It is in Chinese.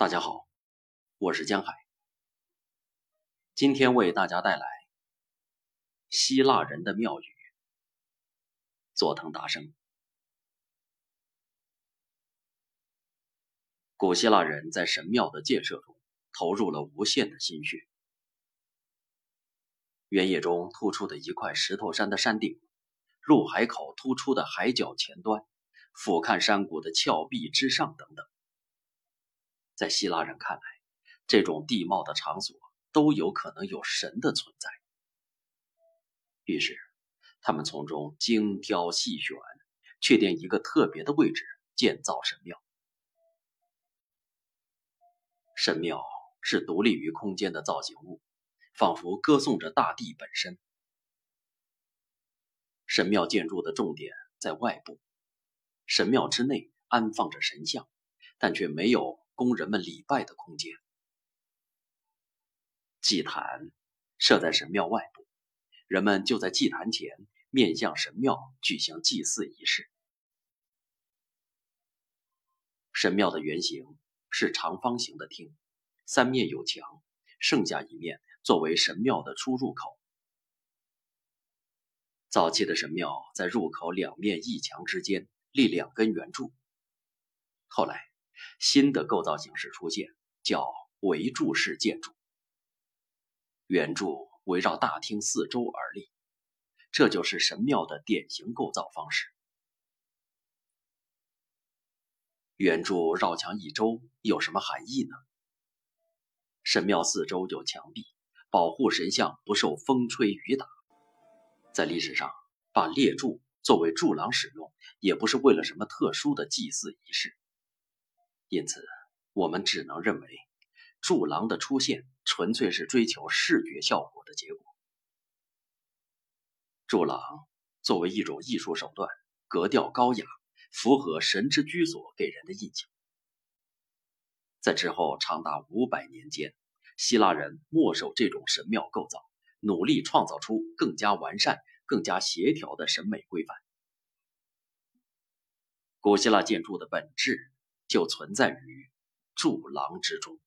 大家好，我是江海。今天为大家带来希腊人的庙宇——佐藤达生。古希腊人在神庙的建设中投入了无限的心血。原野中突出的一块石头山的山顶，入海口突出的海角前端，俯瞰山谷的峭壁之上，等等。在希腊人看来，这种地貌的场所都有可能有神的存在。于是，他们从中精挑细选，确定一个特别的位置建造神庙。神庙是独立于空间的造型物，仿佛歌颂着大地本身。神庙建筑的重点在外部，神庙之内安放着神像，但却没有。供人们礼拜的空间，祭坛设在神庙外部，人们就在祭坛前面向神庙举行祭祀仪式。神庙的原型是长方形的厅，三面有墙，剩下一面作为神庙的出入口。早期的神庙在入口两面一墙之间立两根圆柱，后来。新的构造形式出现，叫围柱式建筑。圆柱围绕大厅四周而立，这就是神庙的典型构造方式。圆柱绕墙一周有什么含义呢？神庙四周有墙壁，保护神像不受风吹雨打。在历史上，把列柱作为柱廊使用，也不是为了什么特殊的祭祀仪式。因此，我们只能认为，柱廊的出现纯粹是追求视觉效果的结果。柱廊作为一种艺术手段，格调高雅，符合神之居所给人的印象。在之后长达五百年间，希腊人默守这种神庙构造，努力创造出更加完善、更加协调的审美规范。古希腊建筑的本质。就存在于柱廊之中。